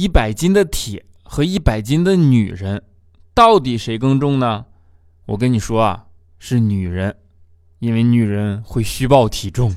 一百斤的铁和一百斤的女人，到底谁更重呢？我跟你说啊，是女人，因为女人会虚报体重。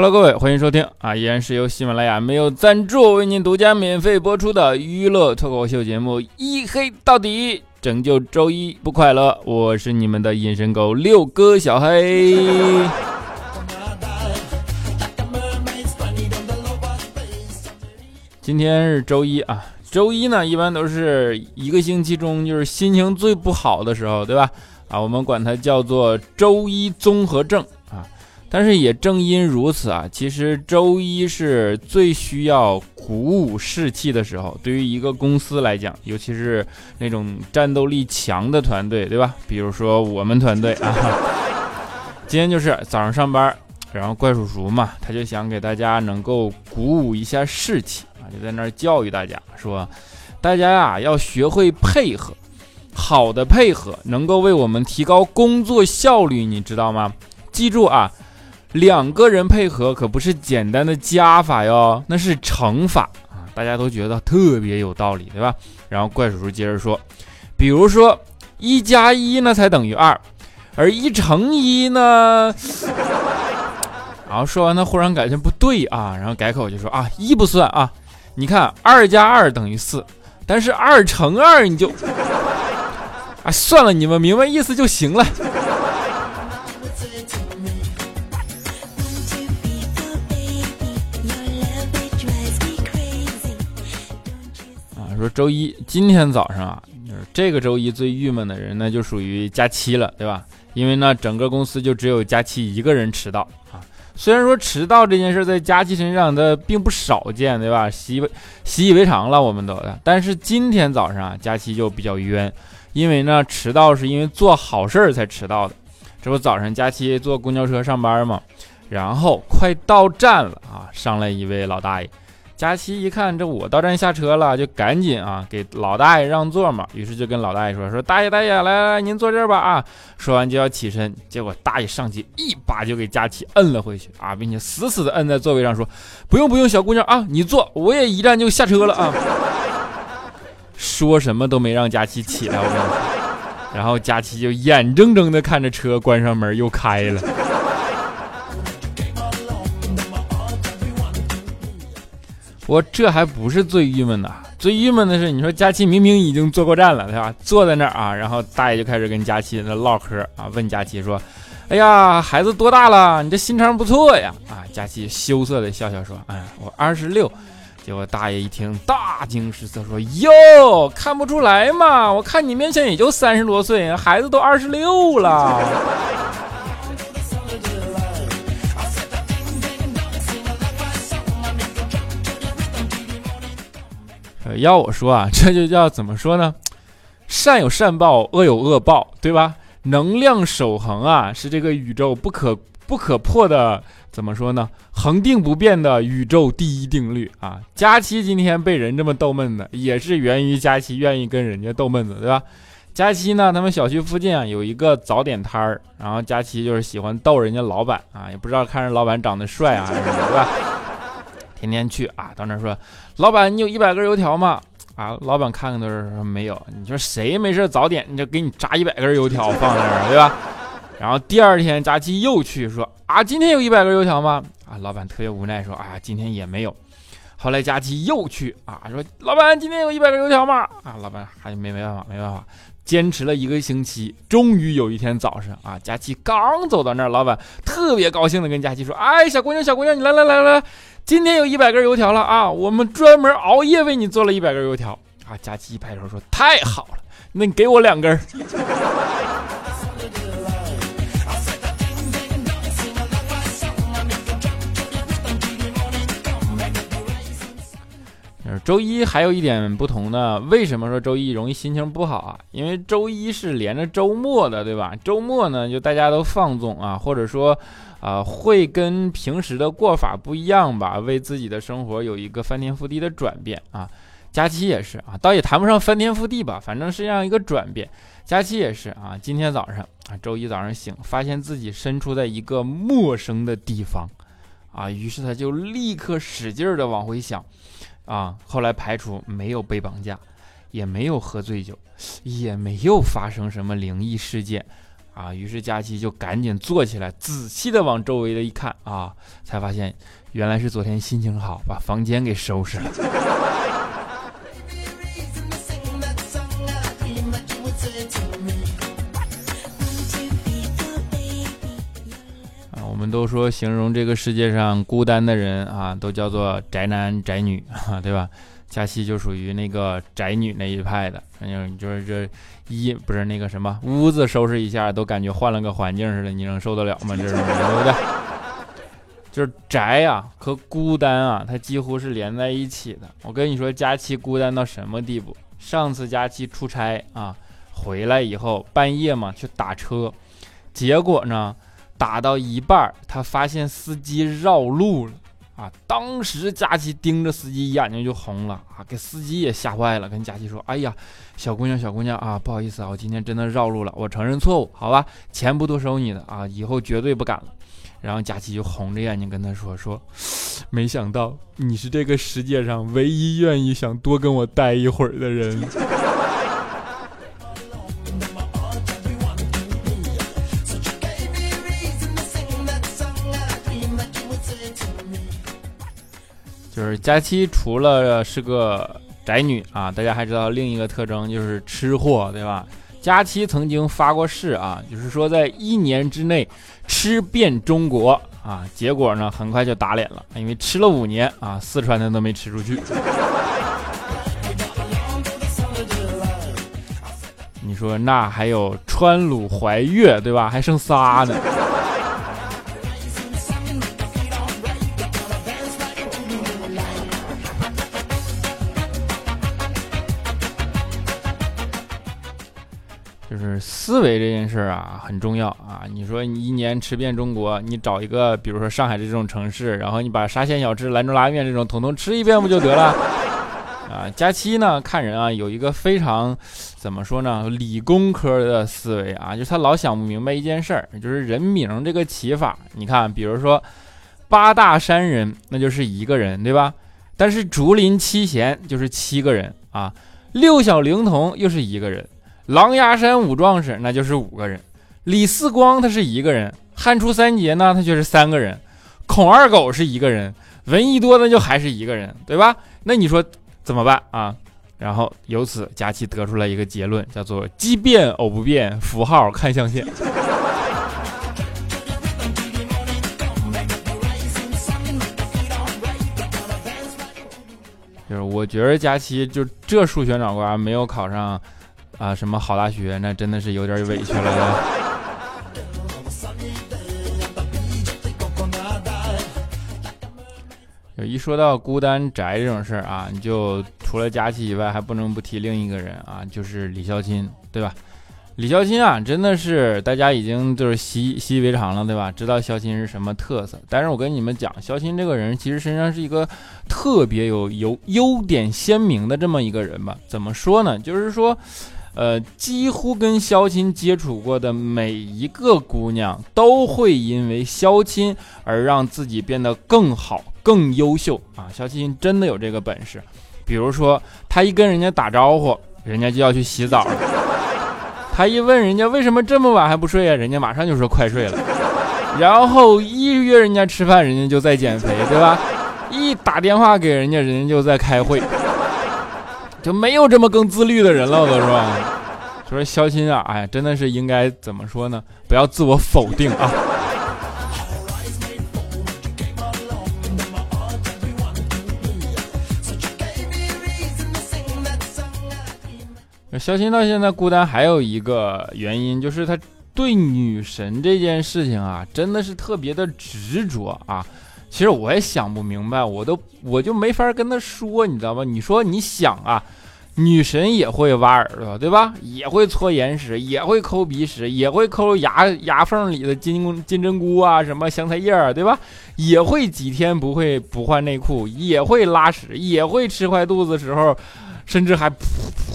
Hello，各位，欢迎收听啊！依然是由喜马拉雅没有赞助为您独家免费播出的娱乐脱口秀节目《一黑到底》，拯救周一不快乐。我是你们的隐身狗六哥小黑。今天是周一啊，周一呢一般都是一个星期中就是心情最不好的时候，对吧？啊，我们管它叫做周一综合症。但是也正因如此啊，其实周一是最需要鼓舞士气的时候。对于一个公司来讲，尤其是那种战斗力强的团队，对吧？比如说我们团队啊，今天就是早上上班，然后怪叔叔嘛，他就想给大家能够鼓舞一下士气啊，就在那儿教育大家说，大家呀要学会配合，好的配合能够为我们提高工作效率，你知道吗？记住啊。两个人配合可不是简单的加法哟，那是乘法啊！大家都觉得特别有道理，对吧？然后怪叔叔接着说，比如说一加一呢才等于二，而一乘一呢…… 然后说完他忽然感觉不对啊，然后改口就说啊，一不算啊，你看二加二等于四，但是二乘二你就…… 啊，算了，你们明白意思就行了。说周一今天早上啊，这个周一最郁闷的人呢就属于佳期了，对吧？因为呢，整个公司就只有佳期一个人迟到啊。虽然说迟到这件事在佳期身上的并不少见，对吧？习习以为常了，我们都。但是今天早上啊，佳期就比较冤，因为呢，迟到是因为做好事儿才迟到的。这不早上佳期坐公交车上班嘛，然后快到站了啊，上来一位老大爷。佳琪一看，这我到站下车了，就赶紧啊给老大爷让座嘛。于是就跟老大爷说：“说大爷大爷，来来来，您坐这儿吧啊。”说完就要起身，结果大爷上去一把就给佳琪摁了回去啊，并且死死的摁在座位上，说：“不用不用，小姑娘啊，你坐，我也一站就下车了啊。”说什么都没让佳琪起来，我跟你说。然后佳琪就眼睁睁的看着车关上门又开了。我这还不是最郁闷的，最郁闷的是，你说佳琪明明已经坐过站了，对吧？坐在那儿啊，然后大爷就开始跟佳琪那唠嗑啊，问佳琪说：“哎呀，孩子多大了？你这心肠不错呀！”啊，佳琪羞涩的笑笑说：“哎，我二十六。”结果大爷一听大惊失色，说：“哟，看不出来嘛，我看你面前也就三十多岁，孩子都二十六了。”要我说啊，这就叫怎么说呢？善有善报，恶有恶报，对吧？能量守恒啊，是这个宇宙不可不可破的，怎么说呢？恒定不变的宇宙第一定律啊！佳期今天被人这么逗闷子，也是源于佳期愿意跟人家逗闷子，对吧？佳期呢，他们小区附近啊有一个早点摊儿，然后佳期就是喜欢逗人家老板啊，也不知道看人老板长得帅啊，是什么，对吧？天天去啊，到那儿说，老板，你有一百根油条吗？啊，老板看看都是说没有。你说谁没事早点你就给你炸一百根油条放那儿，对吧？然后第二天佳琪又去说啊，今天有一百根油条吗？啊，老板特别无奈说，啊，今天也没有。后来佳琪又去啊，说老板，今天有一百根油条吗？啊，老板还没没办法，没办法，坚持了一个星期，终于有一天早上啊，佳琪刚走到那儿，老板特别高兴的跟佳琪说，哎，小姑娘，小姑娘，你来来来来。今天有一百根油条了啊！我们专门熬夜为你做了一百根油条啊！佳琪一拍手说：“太好了，那你给我两根。”周一还有一点不同呢，为什么说周一容易心情不好啊？因为周一是连着周末的，对吧？周末呢，就大家都放纵啊，或者说，啊，会跟平时的过法不一样吧，为自己的生活有一个翻天覆地的转变啊。假期也是啊，倒也谈不上翻天覆地吧，反正是这样一个转变。假期也是啊，今天早上啊，周一早上醒，发现自己身处在一个陌生的地方。啊，于是他就立刻使劲儿的往回想，啊，后来排除没有被绑架，也没有喝醉酒，也没有发生什么灵异事件，啊，于是佳琪就赶紧坐起来，仔细的往周围的一看，啊，才发现原来是昨天心情好，把房间给收拾了。我们都说形容这个世界上孤单的人啊，都叫做宅男宅女啊，对吧？佳期就属于那个宅女那一派的，反正就是这一不是那个什么屋子收拾一下都感觉换了个环境似的，你能受得了吗？这是对不对？就是宅啊和孤单啊，它几乎是连在一起的。我跟你说，佳期孤单到什么地步？上次佳期出差啊，回来以后半夜嘛去打车，结果呢？打到一半，他发现司机绕路了啊！当时佳琪盯着司机，眼睛就红了啊，给司机也吓坏了，跟佳琪说：“哎呀，小姑娘，小姑娘啊，不好意思啊，我今天真的绕路了，我承认错误，好吧，钱不多收你的啊，以后绝对不敢了。”然后佳琪就红着眼睛跟他说：“说，没想到你是这个世界上唯一愿意想多跟我待一会儿的人。”就是佳期除了是个宅女啊，大家还知道另一个特征就是吃货，对吧？佳期曾经发过誓啊，就是说在一年之内吃遍中国啊，结果呢很快就打脸了，因为吃了五年啊，四川的都没吃出去。你说那还有川鲁淮粤，对吧？还剩仨呢。思维这件事儿啊，很重要啊。你说你一年吃遍中国，你找一个，比如说上海的这种城市，然后你把沙县小吃、兰州拉面这种统统吃一遍不就得了？啊，佳期呢，看人啊，有一个非常怎么说呢，理工科的思维啊，就是他老想不明白一件事儿，就是人名这个起法。你看，比如说八大山人，那就是一个人，对吧？但是竹林七贤就是七个人啊，六小龄童又是一个人。狼牙山五壮士那就是五个人，李四光他是一个人，汉初三杰呢他就是三个人，孔二狗是一个人，闻一多那就还是一个人，对吧？那你说怎么办啊？然后由此佳琪得出来一个结论，叫做奇变偶不变，符号看象限。就是我觉得佳琪就这数学脑瓜没有考上。啊，什么好大学？那真的是有点委屈了。有一说到孤单宅这种事儿啊，你就除了佳琪以外，还不能不提另一个人啊，就是李孝钦，对吧？李孝钦啊，真的是大家已经就是习习以为常了，对吧？知道孝钦是什么特色。但是我跟你们讲，孝钦这个人其实身上是一个特别有有优点鲜明的这么一个人吧？怎么说呢？就是说。呃，几乎跟肖钦接触过的每一个姑娘，都会因为肖钦而让自己变得更好、更优秀啊！肖钦真的有这个本事。比如说，他一跟人家打招呼，人家就要去洗澡了；他一问人家为什么这么晚还不睡啊，人家马上就说快睡了。然后一约人家吃饭，人家就在减肥，对吧？一打电话给人家，人家就在开会。就没有这么更自律的人了，都是吧？说肖钦啊，哎，真的是应该怎么说呢？不要自我否定啊。肖钦到现在孤单，还有一个原因就是他对女神这件事情啊，真的是特别的执着啊。其实我也想不明白，我都我就没法跟他说，你知道吗？你说你想啊，女神也会挖耳朵，对吧？也会搓眼屎，也会抠鼻屎，也会抠牙牙缝里的金金针菇啊，什么香菜叶儿，对吧？也会几天不会不换内裤，也会拉屎，也会吃坏肚子时候，甚至还噗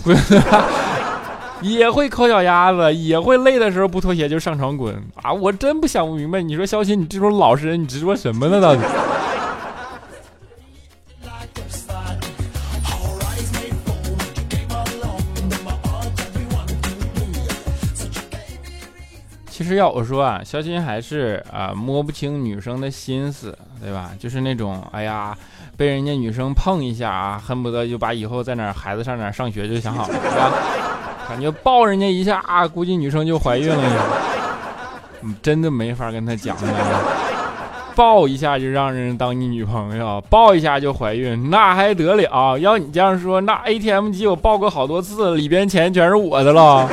噗。也会抠脚丫子，也会累的时候不脱鞋就上床滚啊！我真不想不明白，你说肖鑫，你这种老实人，你执着什么呢？到底？其实要我说啊，肖鑫还是啊摸不清女生的心思，对吧？就是那种哎呀，被人家女生碰一下啊，恨不得就把以后在哪孩子上哪上学就想好了，是吧？感觉抱人家一下，估计女生就怀孕了。你真的没法跟他讲了，抱一下就让人当你女朋友，抱一下就怀孕，那还得了？要你这样说，那 ATM 机我抱过好多次，里边钱全是我的了。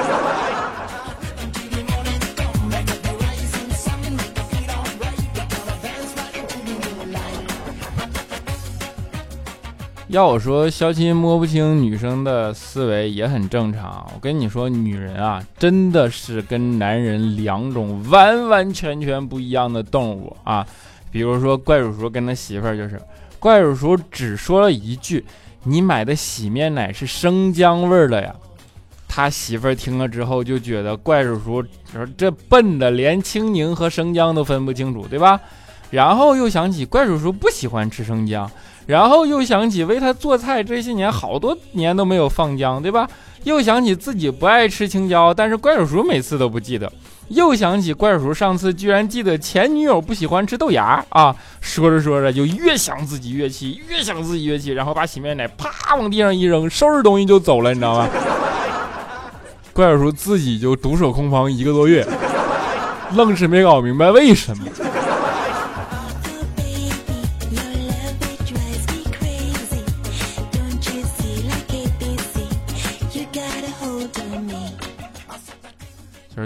要我说，肖钦摸不清女生的思维也很正常。我跟你说，女人啊，真的是跟男人两种完完全全不一样的动物啊。比如说，怪叔叔跟他媳妇儿就是，怪叔叔只说了一句：“你买的洗面奶是生姜味儿的呀。”他媳妇儿听了之后就觉得怪叔叔说这笨的连青柠和生姜都分不清楚，对吧？然后又想起怪叔叔不喜欢吃生姜。然后又想起为他做菜这些年好多年都没有放姜，对吧？又想起自己不爱吃青椒，但是怪叔叔每次都不记得。又想起怪叔叔上次居然记得前女友不喜欢吃豆芽啊！说着说着就越想自己越气，越想自己越气，然后把洗面奶啪往地上一扔，收拾东西就走了，你知道吗？怪叔叔自己就独守空房一个多月，愣是没搞明白为什么。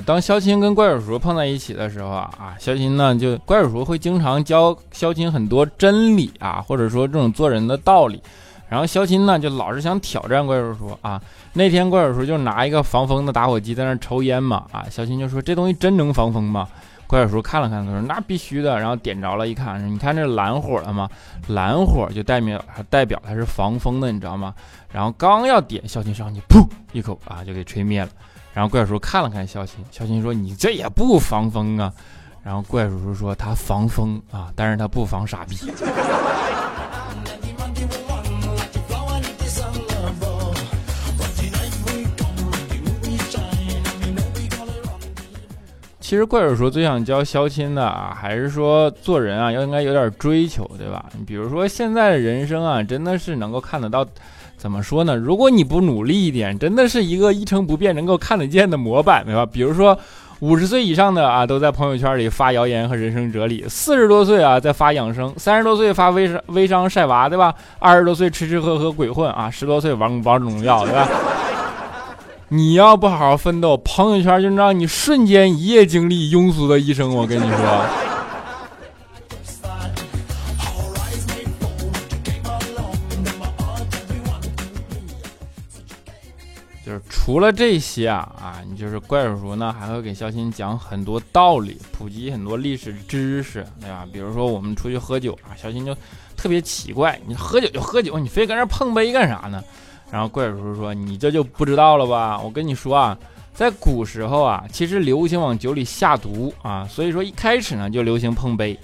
当肖钦跟怪叔叔碰在一起的时候啊啊，肖钦呢就怪叔叔会经常教肖钦很多真理啊，或者说这种做人的道理。然后肖钦呢就老是想挑战怪叔叔啊。那天怪叔叔就拿一个防风的打火机在那抽烟嘛啊，肖钦就说这东西真能防风吗？怪叔叔看了看，他说那必须的。然后点着了，一看，你看这蓝火了吗？蓝火就代表代表它是防风的，你知道吗？然后刚要点，肖钦上去噗一口啊就给吹灭了。然后怪叔叔看了看肖钦，肖钦说：“你这也不防风啊。”然后怪叔叔说：“他防风啊，但是他不防傻逼。” 其实怪叔叔最想教肖钦的啊，还是说做人啊要应该有点追求，对吧？你比如说现在的人生啊，真的是能够看得到。怎么说呢？如果你不努力一点，真的是一个一成不变、能够看得见的模板，对吧？比如说，五十岁以上的啊，都在朋友圈里发谣言和人生哲理；四十多岁啊，在发养生；三十多岁发微商微商晒娃，对吧？二十多岁吃吃喝喝鬼混啊，十多岁玩王者荣耀，对吧？你要不好好奋斗，朋友圈就让你瞬间一夜经历庸俗的一生。我跟你说。除了这些啊啊，你就是怪叔叔呢，还会给肖鑫讲很多道理，普及很多历史知识，对吧？比如说我们出去喝酒啊，肖鑫就特别奇怪，你喝酒就喝酒，你非跟那碰杯干啥呢？然后怪叔叔说：“你这就不知道了吧？我跟你说啊，在古时候啊，其实流行往酒里下毒啊，所以说一开始呢就流行碰杯，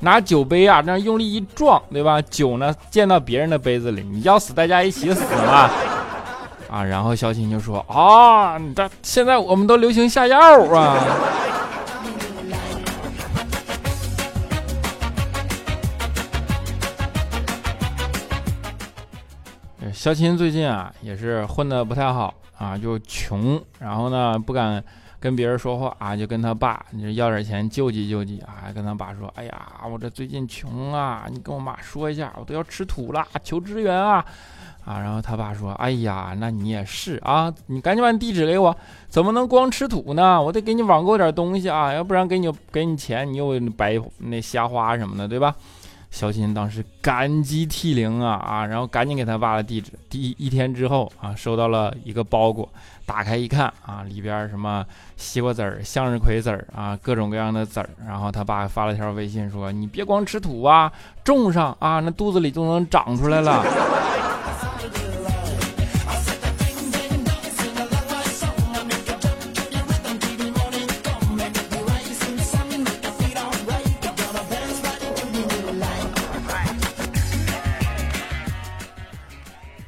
拿酒杯啊那用力一撞，对吧？酒呢溅到别人的杯子里，你要死大家一起死嘛。”啊，然后肖钦就说：“啊，这现在我们都流行下药啊。”肖钦最近啊，也是混的不太好啊，就穷，然后呢不敢跟别人说话啊，就跟他爸你要点钱救济救济啊，还跟他爸说：“哎呀，我这最近穷啊，你跟我妈说一下，我都要吃土了，求支援啊。”啊，然后他爸说：“哎呀，那你也是啊，你赶紧把地址给我，怎么能光吃土呢？我得给你网购点东西啊，要不然给你给你钱，你又白那瞎花什么的，对吧？”小新当时感激涕零啊啊，然后赶紧给他爸了地址。第一天之后啊，收到了一个包裹，打开一看啊，里边什么西瓜籽儿、向日葵籽儿啊，各种各样的籽儿。然后他爸发了条微信说：“你别光吃土啊，种上啊，那肚子里就能长出来了。” Yes.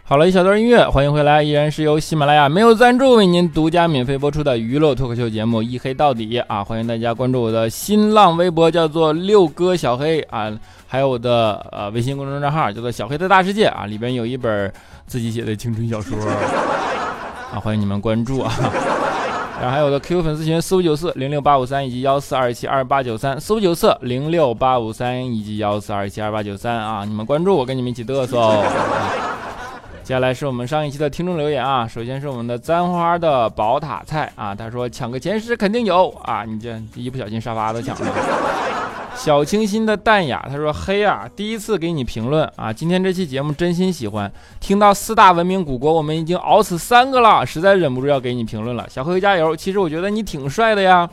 好了一小段音乐，欢迎回来，依然是由喜马拉雅没有赞助为您独家免费播出的娱乐脱口秀节目《一黑到底》啊！欢迎大家关注我的新浪微博，叫做六哥小黑啊，还有我的呃微信公众账号叫做小黑的大世界啊，里边有一本自己写的青春小说啊，欢迎你们关注啊！然后还有我的 QQ 粉丝群四五九四零六八五三以及幺四二七二八九三四五九四零六八五三以及幺四二七二八九三啊，你们关注我，跟你们一起嘚瑟。接下来是我们上一期的听众留言啊，首先是我们的簪花的宝塔菜啊，他说抢个前十肯定有啊，你这一不小心沙发都抢了。小清新的淡雅，他说黑啊，第一次给你评论啊，今天这期节目真心喜欢，听到四大文明古国我们已经熬死三个了，实在忍不住要给你评论了，小黑加油！其实我觉得你挺帅的呀，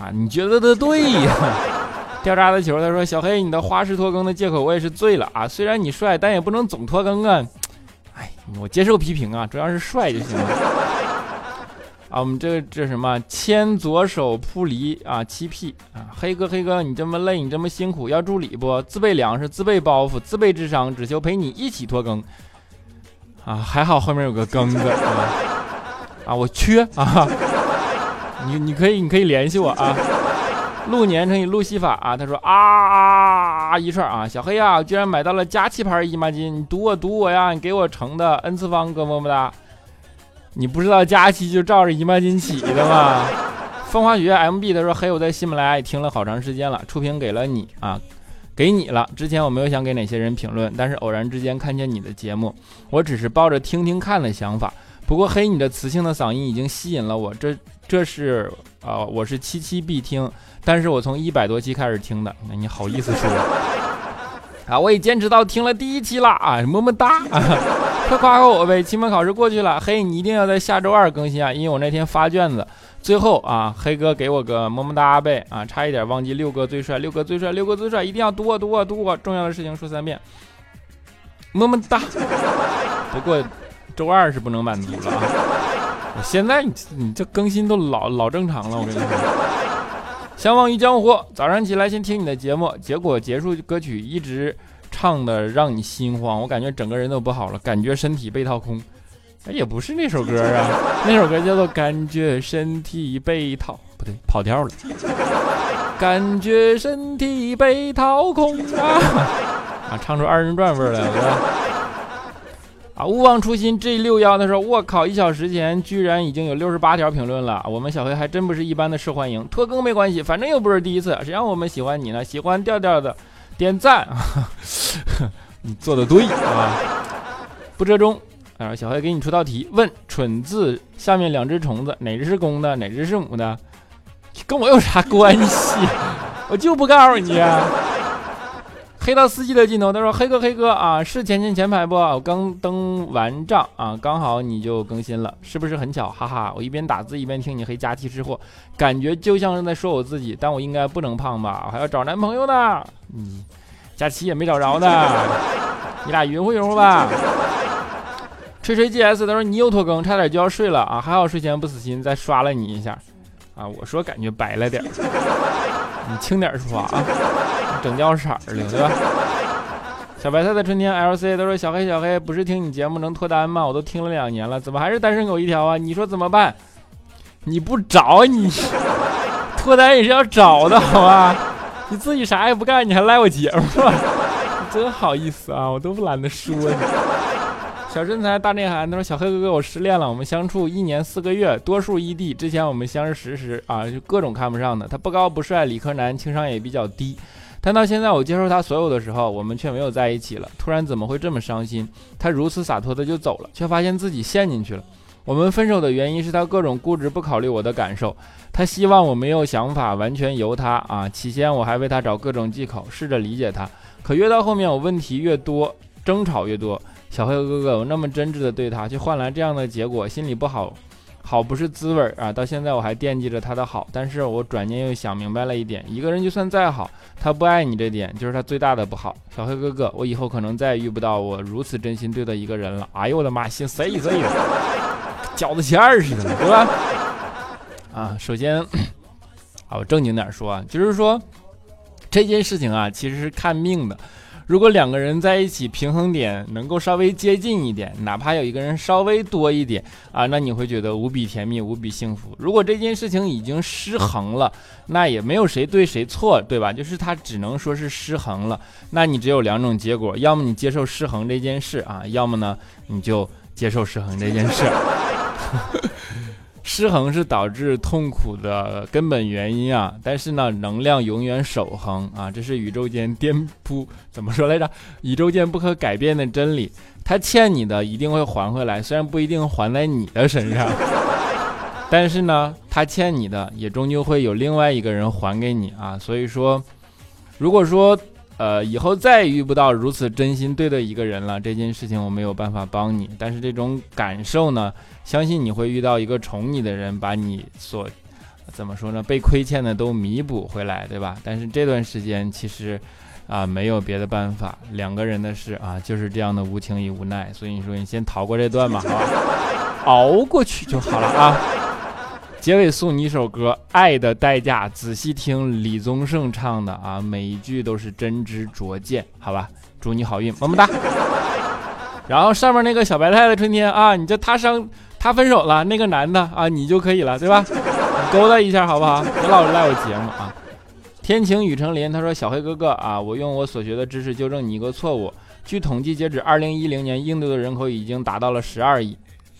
啊，你觉得的对呀。掉渣的球，他说小黑你的花式拖更的借口我也是醉了啊，虽然你帅，但也不能总拖更啊。哎，我接受批评啊，主要是帅就行了。啊，我们这这什么牵左手扑离啊，七 P 啊，黑哥黑哥，你这么累，你这么辛苦，要助理不？自备粮食，自备包袱，自备智商，只求陪你一起拖更。啊，还好后面有个更哥啊，啊，我缺啊，你你可以你可以联系我啊。路年乘以路西法啊，他说啊啊啊一串啊，小黑啊，居然买到了佳琦牌姨妈巾，你赌我赌我呀，你给我盛的 n 次方哥么么哒，你不知道佳琪就照着姨妈巾起的吗？风花雪月 MB 他说黑我在喜马拉雅也听了好长时间了，出屏给了你啊，给你了。之前我没有想给哪些人评论，但是偶然之间看见你的节目，我只是抱着听听看的想法。不过黑你的磁性的嗓音已经吸引了我，这这是啊，我是七期必听。但是我从一百多期开始听的，那你好意思说？啊，我也坚持到听了第一期了啊，么么哒！快夸夸我呗！期末考试过去了，嘿，你一定要在下周二更新啊，因为我那天发卷子。最后啊，黑哥给我个么么哒呗！啊，差一点忘记六哥最帅，六哥最帅，六哥最帅，一定要读我读我读我！重要的事情说三遍，么么哒！不过周二是不能满足了啊！现在你你这更新都老老正常了，我跟你说。相忘于江湖。早上起来先听你的节目，结果结束歌曲一直唱的让你心慌，我感觉整个人都不好了，感觉身体被掏空。哎，也不是那首歌啊，那首歌叫做《感觉身体被掏》，不对，跑调了。感觉身体被掏空啊！啊，唱出二人转味来了。啊！勿忘初心 G 六幺他说：“我靠，一小时前居然已经有六十八条评论了。我们小黑还真不是一般的受欢迎，拖更没关系，反正又不是第一次，谁让我们喜欢你呢？喜欢调调的，点赞！你做的对啊！不折中啊！小黑给你出道题，问蠢字下面两只虫子哪只是公的，哪只是母的？跟我有啥关系？我就不告诉你。”黑到司机的镜头，他说：“黑哥，黑哥啊，是前前前排不？我刚登完账啊，刚好你就更新了，是不是很巧？哈哈，我一边打字一边听你黑佳期吃货，感觉就像是在说我自己，但我应该不能胖吧？我还要找男朋友呢。嗯，佳期也没找着呢，你俩匀乎匀乎吧。吹吹 GS，他说你又拖更，差点就要睡了啊，还好睡前不死心，再刷了你一下啊。我说感觉白了点，你轻点说啊。”整掉色儿了，对吧？小白菜的春天 LC 他说：“小黑小黑，不是听你节目能脱单吗？我都听了两年了，怎么还是单身狗一条啊？你说怎么办？你不找你 脱单也是要找的，好吧？你自己啥也不干，你还赖我节目，真好意思啊！我都不懒得说你。小身材大内涵他说：小黑哥哥，我失恋了，我们相处一年四个月，多数异地。之前我们相识时啊，就各种看不上的，他不高不帅，理科男，情商也比较低。”但到现在，我接受他所有的时候，我们却没有在一起了。突然怎么会这么伤心？他如此洒脱的就走了，却发现自己陷进去了。我们分手的原因是他各种固执，不考虑我的感受。他希望我没有想法，完全由他啊。起先我还为他找各种借口，试着理解他。可越到后面，我问题越多，争吵越多。小黑哥哥，我那么真挚的对他，却换来这样的结果，心里不好。好不是滋味啊！到现在我还惦记着他的好，但是我转念又想明白了一点：一个人就算再好，他不爱你这点就是他最大的不好。小黑哥哥，我以后可能再也遇不到我如此真心对的一个人了。哎呦我的妈，心碎碎的，饺子馅儿似的，对吧？啊，首先，啊，我正经点说啊，就是说这件事情啊，其实是看命的。如果两个人在一起，平衡点能够稍微接近一点，哪怕有一个人稍微多一点啊，那你会觉得无比甜蜜、无比幸福。如果这件事情已经失衡了，那也没有谁对谁错，对吧？就是他只能说是失衡了。那你只有两种结果，要么你接受失衡这件事啊，要么呢你就接受失衡这件事。失衡是导致痛苦的根本原因啊，但是呢，能量永远守恒啊，这是宇宙间颠扑怎么说来着？宇宙间不可改变的真理。他欠你的一定会还回来，虽然不一定还在你的身上，但是呢，他欠你的也终究会有另外一个人还给你啊。所以说，如果说。呃，以后再遇不到如此真心对的一个人了，这件事情我没有办法帮你。但是这种感受呢，相信你会遇到一个宠你的人，把你所怎么说呢，被亏欠的都弥补回来，对吧？但是这段时间其实啊，没有别的办法，两个人的事啊，就是这样的无情与无奈。所以你说你先逃过这段吧，好吧，熬过去就好了啊。结尾送你一首歌《爱的代价》，仔细听李宗盛唱的啊，每一句都是真知灼见，好吧？祝你好运，么么哒。然后上面那个小白菜的春天啊，你就他伤他分手了，那个男的啊，你就可以了，对吧？勾搭一下好不好？别老赖我节目啊。天晴雨成林，他说小黑哥哥啊，我用我所学的知识纠正你一个错误。据统计，截止二零一零年，印度的人口已经达到了十二亿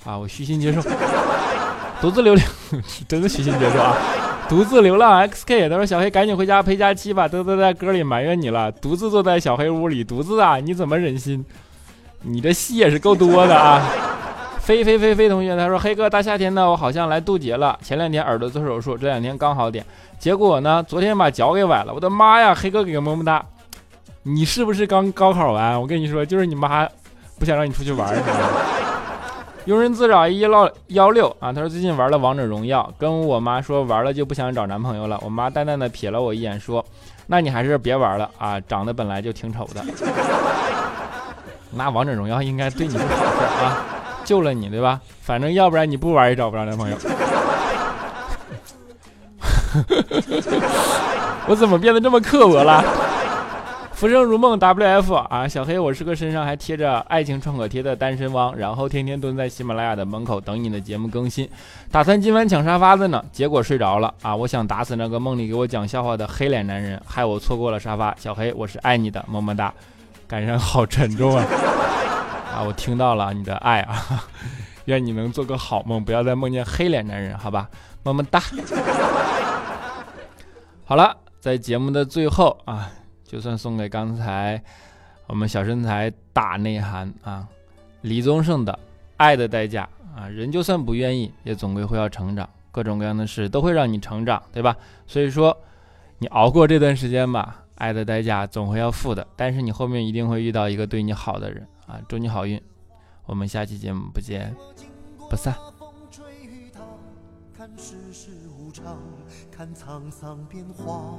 啊，我虚心接受。独自流浪，真的虚心接受啊！独自流浪 XK，他说小黑赶紧回家陪假期吧，都都在歌里埋怨你了。独自坐在小黑屋里，独自啊，你怎么忍心？你的戏也是够多的啊！飞飞飞飞同学，他说黑哥大夏天的，我好像来渡劫了。前两天耳朵做手术，这两天刚好点，结果呢，昨天把脚给崴了。我的妈呀，黑哥给个么么哒！你是不是刚高考完？我跟你说，就是你妈不想让你出去玩。庸人自扰一幺幺六啊，他说最近玩了王者荣耀，跟我妈说玩了就不想找男朋友了。我妈淡淡的瞥了我一眼，说：“那你还是别玩了啊，长得本来就挺丑的。”那王者荣耀应该对你是好事啊，救了你对吧？反正要不然你不玩也找不着男朋友。我怎么变得这么刻薄了？浮生如梦，W.F 啊，小黑，我是个身上还贴着爱情创可贴的单身汪，然后天天蹲在喜马拉雅的门口等你的节目更新，打算今晚抢沙发的呢，结果睡着了啊！我想打死那个梦里给我讲笑话的黑脸男人，害我错过了沙发。小黑，我是爱你的，么么哒。感伤好沉重啊！啊，我听到了你的爱啊，愿你能做个好梦，不要再梦见黑脸男人，好吧？么么哒。好了，在节目的最后啊。就算送给刚才我们小身材大内涵啊，李宗盛的《爱的代价》啊，人就算不愿意，也总归会要成长，各种各样的事都会让你成长，对吧？所以说，你熬过这段时间吧，爱的代价总会要付的，但是你后面一定会遇到一个对你好的人啊，祝你好运，我们下期节目不见不散世事无常看沧桑变化。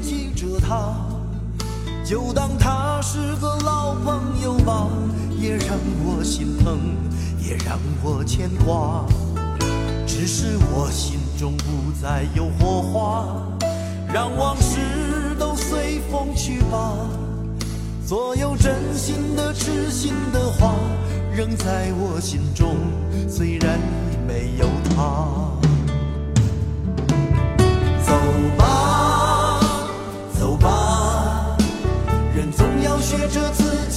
记着他，就当他是个老朋友吧，也让我心疼，也让我牵挂。只是我心中不再有火花，让往事都随风去吧。所有真心的、痴心的话，仍在我心中，虽然已没有他。走吧，